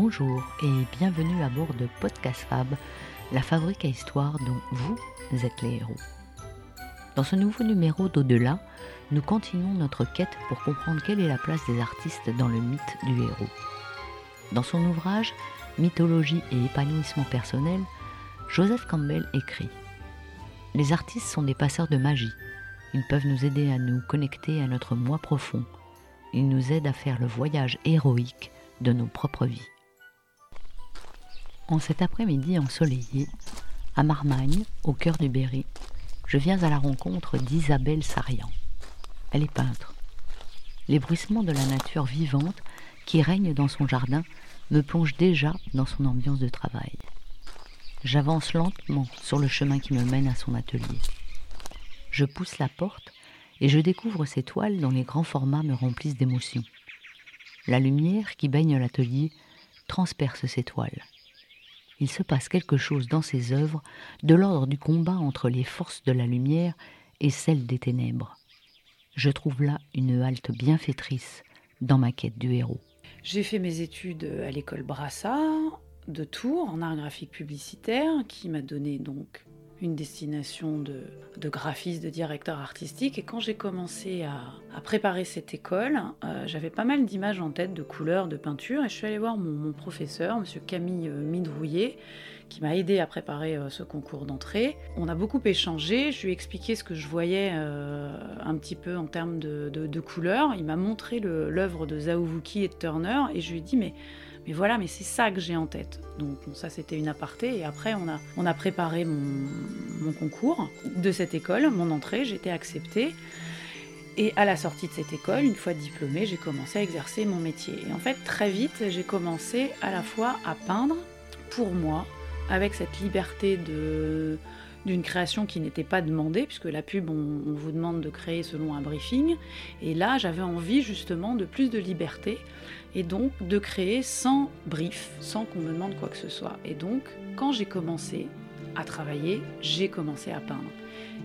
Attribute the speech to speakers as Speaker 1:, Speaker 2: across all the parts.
Speaker 1: Bonjour et bienvenue à bord de Podcast Fab, la fabrique à histoire dont vous êtes les héros. Dans ce nouveau numéro d'Au-delà, nous continuons notre quête pour comprendre quelle est la place des artistes dans le mythe du héros. Dans son ouvrage Mythologie et épanouissement personnel, Joseph Campbell écrit Les artistes sont des passeurs de magie. Ils peuvent nous aider à nous connecter à notre moi profond. Ils nous aident à faire le voyage héroïque de nos propres vies. En cet après-midi ensoleillé, à Marmagne, au cœur du Berry, je viens à la rencontre d'Isabelle Sarian. Elle est peintre. Les bruissements de la nature vivante qui règne dans son jardin me plongent déjà dans son ambiance de travail. J'avance lentement sur le chemin qui me mène à son atelier. Je pousse la porte et je découvre ces toiles dont les grands formats me remplissent d'émotion. La lumière qui baigne l'atelier transperce ces toiles. Il se passe quelque chose dans ces œuvres de l'ordre du combat entre les forces de la lumière et celles des ténèbres. Je trouve là une halte bienfaitrice dans ma quête du héros.
Speaker 2: J'ai fait mes études à l'école Brassard de Tours en art graphique publicitaire qui m'a donné donc une destination de, graphiste, de directeur artistique. Et quand j'ai commencé à, préparer cette école, euh, j'avais pas mal d'images en tête, de couleurs, de peintures. Et je suis allée voir mon, professeur, monsieur Camille euh, Midrouillet, qui m'a aidé à préparer euh, ce concours d'entrée. On a beaucoup échangé, je lui ai expliqué ce que je voyais un petit peu en termes de, couleurs. Il m'a montré l'œuvre de Zaouvuki et de Turner et je lui ai dit mais mais voilà, mais c'est ça que j'ai en tête. Donc ça c'était une aparté et après on a, on a préparé mon, concours de cette école, mon entrée, été acceptée. Et à la sortie de cette école, une fois diplômée, j'ai commencé à exercer mon métier. Et en fait, très vite, j'ai commencé à la fois à peindre pour moi, avec cette liberté de, d'une création qui n'était pas demandée, puisque la pub, on, vous demande de créer selon un briefing. Et là, j'avais envie justement de plus de liberté et donc de créer sans brief, sans qu'on me demande quoi que ce soit. Et donc, quand j'ai commencé à travailler, j'ai commencé à peindre.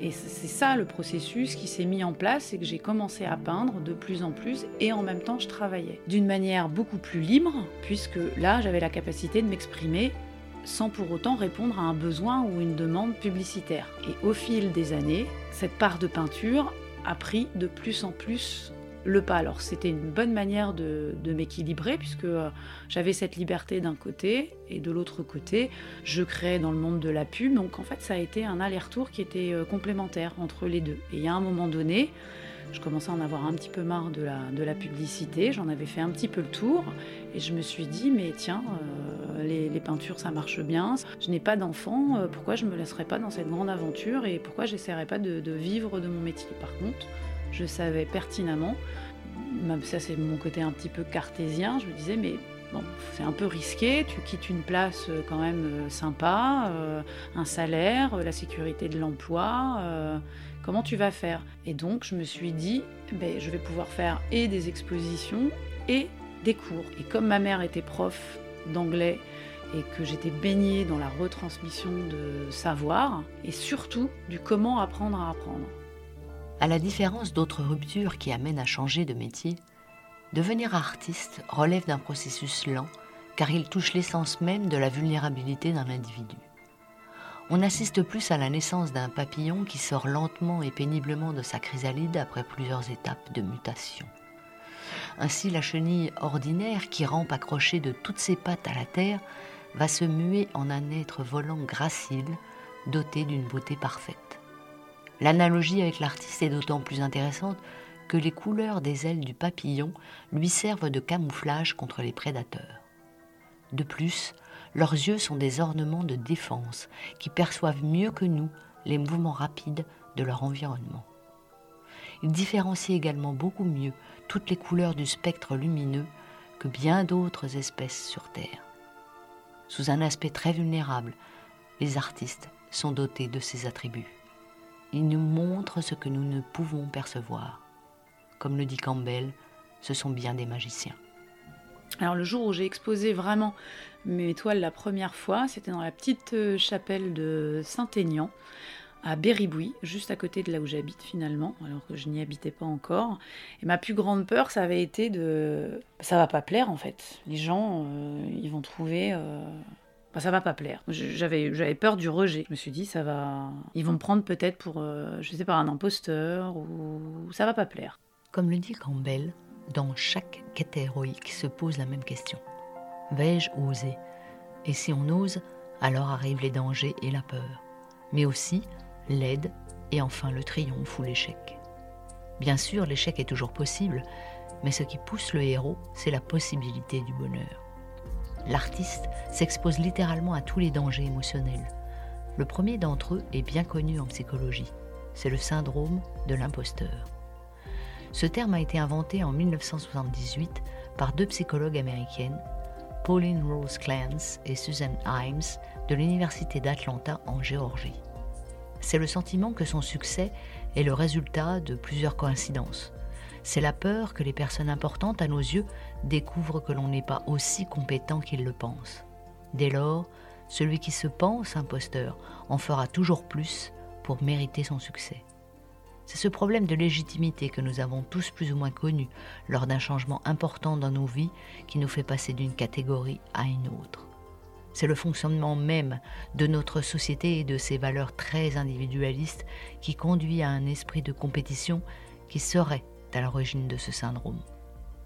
Speaker 2: Et c'est ça le processus qui s'est mis en place, c'est que j'ai commencé à peindre de plus en plus et en même temps je travaillais d'une manière beaucoup plus libre, puisque là j'avais la capacité de m'exprimer sans pour autant répondre à un besoin ou une demande publicitaire. Et au fil des années, cette part de peinture a pris de plus en plus le pas. Alors c'était une bonne manière de, m'équilibrer puisque euh, j'avais cette liberté d'un côté et de l'autre côté, je créais dans le monde de la pub. Donc en fait ça a été un aller-retour qui était euh, complémentaire entre les deux. Et a un moment donné, je commençais à en avoir un petit peu marre de la, de la publicité, j'en avais fait un petit peu le tour et je me suis dit mais tiens, euh, les, peintures ça marche bien, je n'ai pas d'enfant, pourquoi je me laisserais pas dans cette grande aventure et pourquoi j'essaierais pas de, vivre de mon métier? Par contre, je savais pertinemment, ça c'est mon côté un petit peu cartésien, je me disais mais bon, c'est un peu risqué, tu quittes une place euh, quand même euh, sympa, euh, un salaire, la sécurité de l'emploi, comment tu vas faire? Et donc je me suis dit, ben, je vais pouvoir faire et des expositions et des cours. Et comme ma mère était prof d'anglais, et que j'étais baignée dans la retransmission de savoir et surtout du comment apprendre à apprendre.
Speaker 1: À la différence d'autres ruptures qui amènent à changer de métier, devenir artiste relève d'un processus lent car il touche l'essence même de la vulnérabilité d'un individu. On assiste plus à la naissance d'un papillon qui sort lentement et péniblement de sa chrysalide après plusieurs étapes de mutation. Ainsi, la chenille ordinaire qui rampe accrochée de toutes ses pattes à la terre va se muer en un être volant gracile, doté d'une beauté parfaite. L'analogie avec l'artiste est d'autant plus intéressante que les couleurs des ailes du papillon lui servent de camouflage contre les prédateurs. De plus, leurs yeux sont des ornements de défense qui perçoivent mieux que nous les mouvements rapides de leur environnement. Ils différencient également beaucoup mieux toutes les couleurs du spectre lumineux que bien d'autres espèces sur Terre. Sous un aspect très vulnérable, les artistes sont dotés de ces attributs. Ils nous montrent ce que nous ne pouvons percevoir. Comme le dit Campbell, ce sont bien des magiciens.
Speaker 2: Alors le jour où j'ai exposé vraiment mes toiles la première fois, c'était dans la petite euh, chapelle de Saint-Aignan, à Berribouy, juste à côté de là où j'habite finalement, alors que je n'y habitais pas encore. Et ma plus grande peur, ça avait été de... Ça va pas plaire en fait. Les gens, euh, ils vont trouver... Euh... Ça va pas plaire. J'avais, j'avais peur du rejet. Je me suis dit, ça va... Ils vont me prendre peut-être pour, euh, je sais pas, un imposteur, ou ça va pas plaire.
Speaker 1: Comme le dit Campbell, dans chaque quête héroïque se pose la même question. Vais-je oser? Et si on ose, alors arrivent les dangers et la peur. Mais aussi l'aide et enfin le triomphe ou l'échec. Bien sûr, l'échec est toujours possible, mais ce qui pousse le héros, c'est la possibilité du bonheur. L'artiste s'expose littéralement à tous les dangers émotionnels. Le premier d'entre eux est bien connu en psychologie, c'est le syndrome de l'imposteur. Ce terme a été inventé en 1978 par deux psychologues américaines, Pauline Rose Clance et Susan Himes de l'Université d'Atlanta en Géorgie c'est le sentiment que son succès est le résultat de plusieurs coïncidences. C'est la peur que les personnes importantes à nos yeux découvrent que l'on n'est pas aussi compétent qu'ils le pensent. Dès lors, celui qui se pense imposteur en fera toujours plus pour mériter son succès. C'est ce problème de légitimité que nous avons tous plus ou moins connu lors d'un changement important dans nos vies qui nous fait passer d'une catégorie à une autre. C'est le fonctionnement même de notre société et de ses valeurs très individualistes qui conduit à un esprit de compétition qui serait à l'origine de ce syndrome.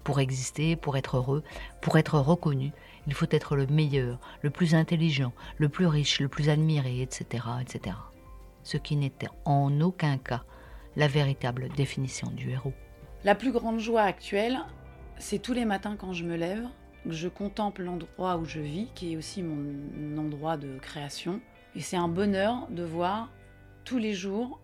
Speaker 1: Pour exister, pour être heureux, pour être reconnu, il faut être le meilleur, le plus intelligent, le plus riche, le plus admiré, etc. etc. Ce qui n'était en aucun cas la véritable définition du héros.
Speaker 2: La plus grande joie actuelle, c'est tous les matins quand je me lève, je contemple l'endroit où je vis, qui est aussi mon endroit de création. Et c'est un bonheur de voir tous les jours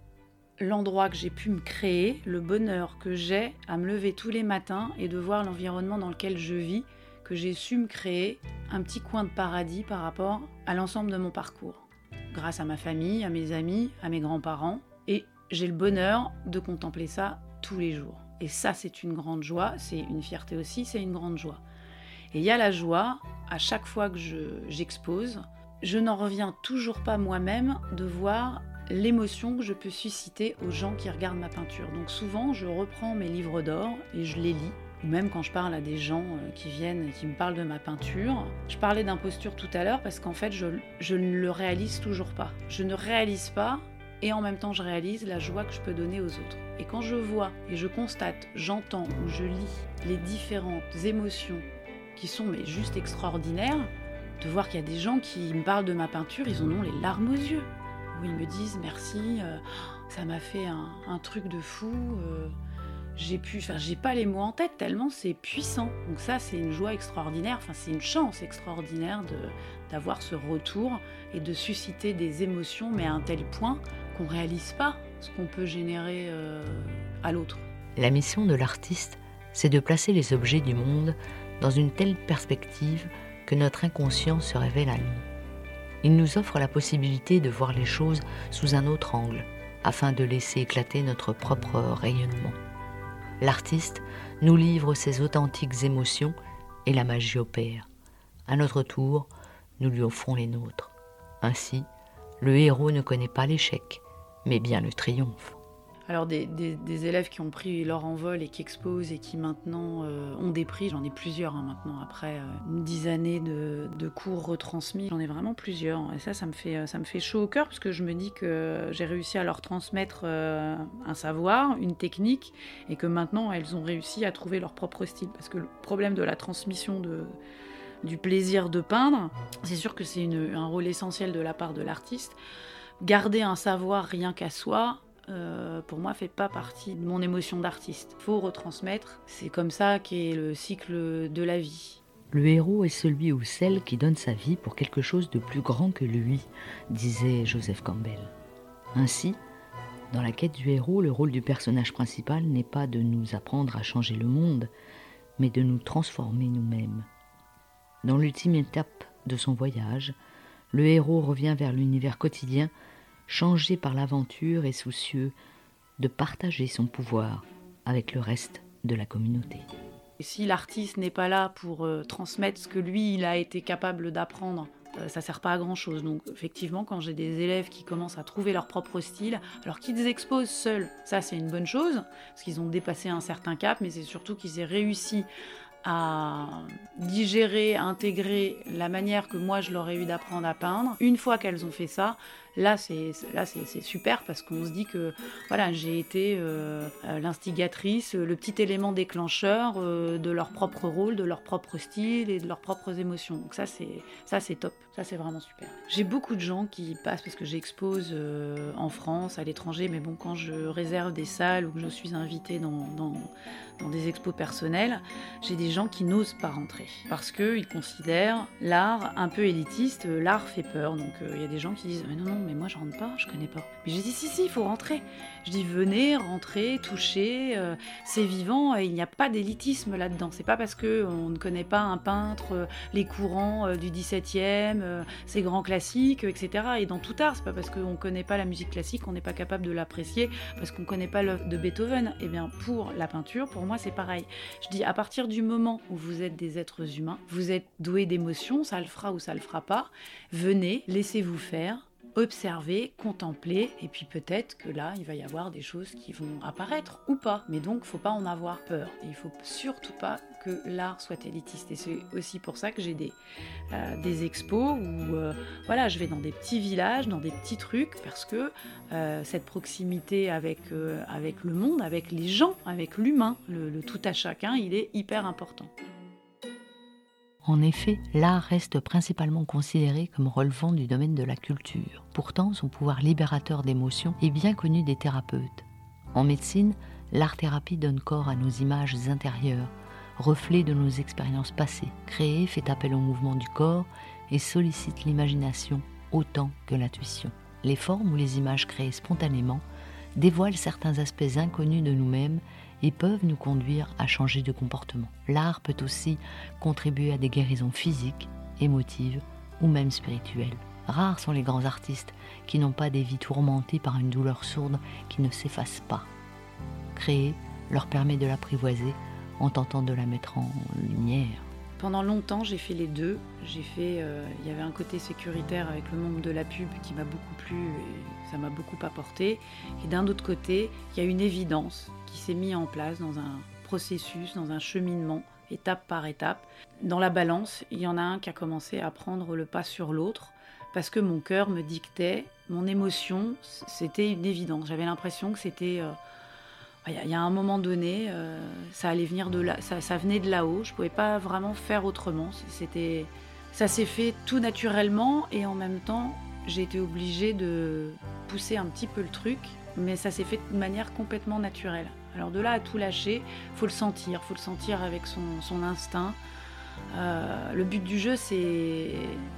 Speaker 2: l'endroit que j'ai pu me créer, le bonheur que j'ai à me lever tous les matins et de voir l'environnement dans lequel je vis, que j'ai su me créer un petit coin de paradis par rapport à l'ensemble de mon parcours. Grâce à ma famille, à mes amis, à mes grands-parents. Et j'ai le bonheur de contempler ça tous les jours. Et ça, c'est une grande joie, c'est une fierté aussi, c'est une grande joie. Et il y a la joie, à chaque fois que j'expose, je, n'en reviens toujours pas moi-même de voir l'émotion que je peux susciter aux gens qui regardent ma peinture. Donc souvent, je reprends mes livres d'or et je les lis. Ou même quand je parle à des gens euh, qui viennent et qui me parlent de ma peinture. Je parlais d'imposture tout à l'heure parce qu'en fait, je, je ne le réalise toujours pas. Je ne réalise pas et en même temps, je réalise la joie que je peux donner aux autres. Et quand je vois et je constate, j'entends ou je lis les différentes émotions qui sont mais juste extraordinaires, de voir qu'il y a des gens qui me parlent de ma peinture, ils en ont les larmes aux yeux. Où ils me disent merci, euh, ça m'a fait un, truc de fou. Euh, j'ai pu, enfin j'ai pas les mots en tête tellement c'est puissant. Donc ça c'est une joie extraordinaire, enfin c'est une chance extraordinaire d'avoir ce retour et de susciter des émotions, mais à un tel point qu'on réalise pas ce qu'on peut générer euh, à l'autre.
Speaker 1: La mission de l'artiste, c'est de placer les objets du monde dans une telle perspective que notre inconscient se révèle à nous. Il nous offre la possibilité de voir les choses sous un autre angle, afin de laisser éclater notre propre rayonnement. L'artiste nous livre ses authentiques émotions et la magie opère. À notre tour, nous lui offrons les nôtres. Ainsi, le héros ne connaît pas l'échec, mais bien le triomphe.
Speaker 2: Alors des, élèves qui ont pris leur envol et qui exposent et qui maintenant euh, ont des prix, j'en ai plusieurs hein, maintenant après euh, une dix années de, cours retransmis, j'en ai vraiment plusieurs et ça ça me fait ça me fait chaud au cœur parce que je me dis que j'ai réussi à leur transmettre euh, un savoir, une technique et que maintenant elles ont réussi à trouver leur propre style parce que le problème de la transmission de du plaisir de peindre, c'est sûr que c'est un rôle essentiel de la part de l'artiste. Garder un savoir rien qu'à soi, euh, pour moi, fait pas partie de mon émotion d'artiste. Faut retransmettre. C'est comme ça qu'est le cycle de la vie.
Speaker 1: Le héros est celui ou celle qui donne sa vie pour quelque chose de plus grand que lui, disait Joseph Campbell. Ainsi, dans la quête du héros, le rôle du personnage principal n'est pas de nous apprendre à changer le monde, mais de nous transformer nous-mêmes. Dans l'ultime étape de son voyage, le héros revient vers l'univers quotidien changé par l'aventure et soucieux de partager son pouvoir avec le reste de la communauté.
Speaker 2: si l'artiste n'est pas là pour euh, transmettre ce que lui, il a été capable d'apprendre euh, ça sert pas à grand chose. Donc effectivement, quand j'ai des élèves qui commencent à trouver leur propre style, alors qu'ils exposent seuls, ça c'est une bonne chose, parce qu'ils ont dépassé un certain cap, mais c'est surtout qu'ils aient réussi à digérer, à intégrer la manière que moi je leur ai eu d'apprendre à peindre. Une fois qu'elles ont fait ça, là c'est super parce qu'on se dit que voilà j'ai été euh, euh, l'instigatrice, le petit élément déclencheur euh, de leur propre rôle, de leur propre style et de leurs propres émotions. Donc ça c'est top, ça c'est vraiment super. J'ai beaucoup de gens qui passent parce que j'expose en France, à l'étranger, mais bon quand je réserve des salles ou que je suis invitée dans des expos personnelles, j'ai des gens qui n'osent pas rentrer parce qu'ils considèrent l'art un peu élitiste, l'art fait peur. Donc il y a des gens qui disent mais non non mais moi je rentre pas, je connais pas. Mais j'ai dit si si, il faut rentrer. Je dis venez, rentrez, touchez, euh, c'est vivant, il n'y a pas d'élitisme là-dedans. C'est pas parce que on ne connaît pas un peintre, euh, les courants euh, du 17e, ces grands classiques, etc. Et dans tout art, c'est pas parce qu'on ne connaît pas la musique classique qu'on n'est pas capable de l'apprécier, parce qu'on ne connaît pas l'œuvre de Beethoven. Et eh bien pour la peinture, pour moi c'est pareil. Je dis à partir du moment où vous êtes des êtres humains, vous êtes doués d'émotions, ça le fera ou ça le fera pas. Venez, laissez-vous faire observer, contempler, et puis peut-être que là, il va y avoir des choses qui vont apparaître ou pas. Mais donc, faut pas en avoir peur. Et il faut surtout pas que l'art soit élitiste. Et c'est aussi pour ça que j'ai des, euh, des expos où euh, voilà, je vais dans des petits villages, dans des petits trucs, parce que euh, cette proximité avec, avec le monde, avec les gens, avec l'humain, le tout à chacun, il est hyper important.
Speaker 1: En effet, l'art reste principalement considéré comme relevant du domaine de la culture. Pourtant, son pouvoir libérateur d'émotions est bien connu des thérapeutes. En médecine, l'art-thérapie donne corps à nos images intérieures, reflet de nos expériences passées, créé, fait appel au mouvement du corps et sollicite l'imagination autant que l'intuition. Les formes ou les images créées spontanément dévoilent certains aspects inconnus de nous-mêmes et peuvent nous conduire à changer de comportement. L'art peut aussi contribuer à des guérisons physiques, émotives ou même spirituelles. Rares sont les grands artistes qui n'ont pas des vies tourmentées par une douleur sourde qui ne s'efface pas. Créer leur permet de l'apprivoiser en tentant de la mettre en lumière.
Speaker 2: Pendant longtemps, j'ai fait les deux. J'ai fait, euh, il y avait un côté sécuritaire avec le monde de la pub qui m'a beaucoup plu et ça m'a beaucoup apporté. Et d'un autre côté, il y a une évidence qui s'est mise en place dans un processus, dans un cheminement, étape par étape. Dans la balance, il y en a un qui a commencé à prendre le pas sur l'autre parce que mon cœur me dictait, mon émotion, c'était une évidence. J'avais l'impression que c'était euh, il y, a un moment donné, euh, ça allait venir de là, ça, venait de là-haut. Je pouvais pas vraiment faire autrement. C'était, ça s'est fait tout naturellement et en même temps, j'ai été obligée de pousser un petit peu le truc, mais ça s'est fait de manière complètement naturelle. Alors de là à tout lâcher, faut le sentir, faut le sentir avec son, instinct. Euh, le but du jeu, c'est,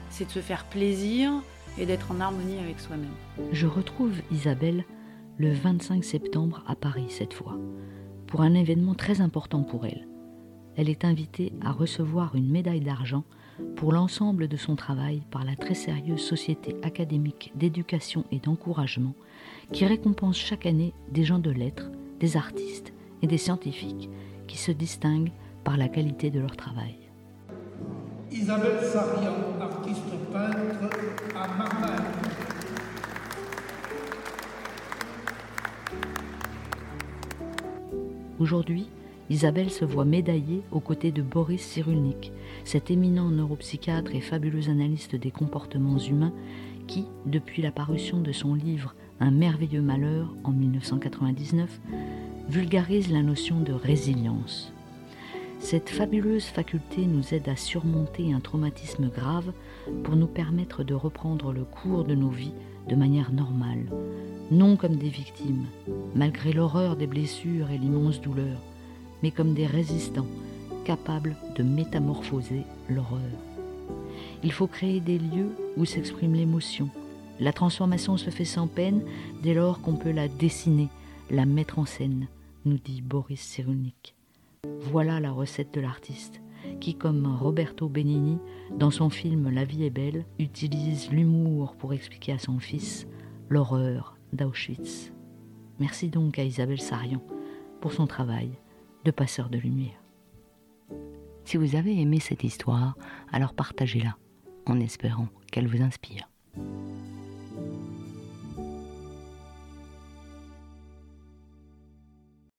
Speaker 2: c'est de se faire plaisir et d'être en harmonie avec soi-même.
Speaker 1: Je retrouve Isabelle le 25 septembre à Paris cette fois, pour un événement très important pour elle. Elle est invitée à recevoir une médaille d'argent pour l'ensemble de son travail par la très sérieuse Société académique d'éducation et d'encouragement qui récompense chaque année des gens de lettres, des artistes et des scientifiques qui se distinguent par la qualité de leur travail.
Speaker 3: Isabelle Sarian, artiste peintre à.
Speaker 1: Aujourd'hui, Isabelle se voit médaillée aux côtés de Boris Cyrulnik, cet éminent neuropsychiatre et fabuleux analyste des comportements humains qui, depuis la parution de son livre Un merveilleux malheur en 1999, vulgarise la notion de résilience. Cette fabuleuse faculté nous aide à surmonter un traumatisme grave pour nous permettre de reprendre le cours de nos vies de manière normale, non comme des victimes, malgré l'horreur des blessures et l'immense douleur, mais comme des résistants capables de métamorphoser l'horreur. Il faut créer des lieux où s'exprime l'émotion. La transformation se fait sans peine dès lors qu'on peut la dessiner, la mettre en scène, nous dit Boris Cyrulnik. Voilà la recette de l'artiste, qui, comme Roberto Benigni, dans son film La vie est belle, utilise l'humour pour expliquer à son fils l'horreur d'Auschwitz. Merci donc à Isabelle Sarian pour son travail de passeur de lumière. Si vous avez aimé cette histoire, alors partagez-la en espérant qu'elle vous inspire.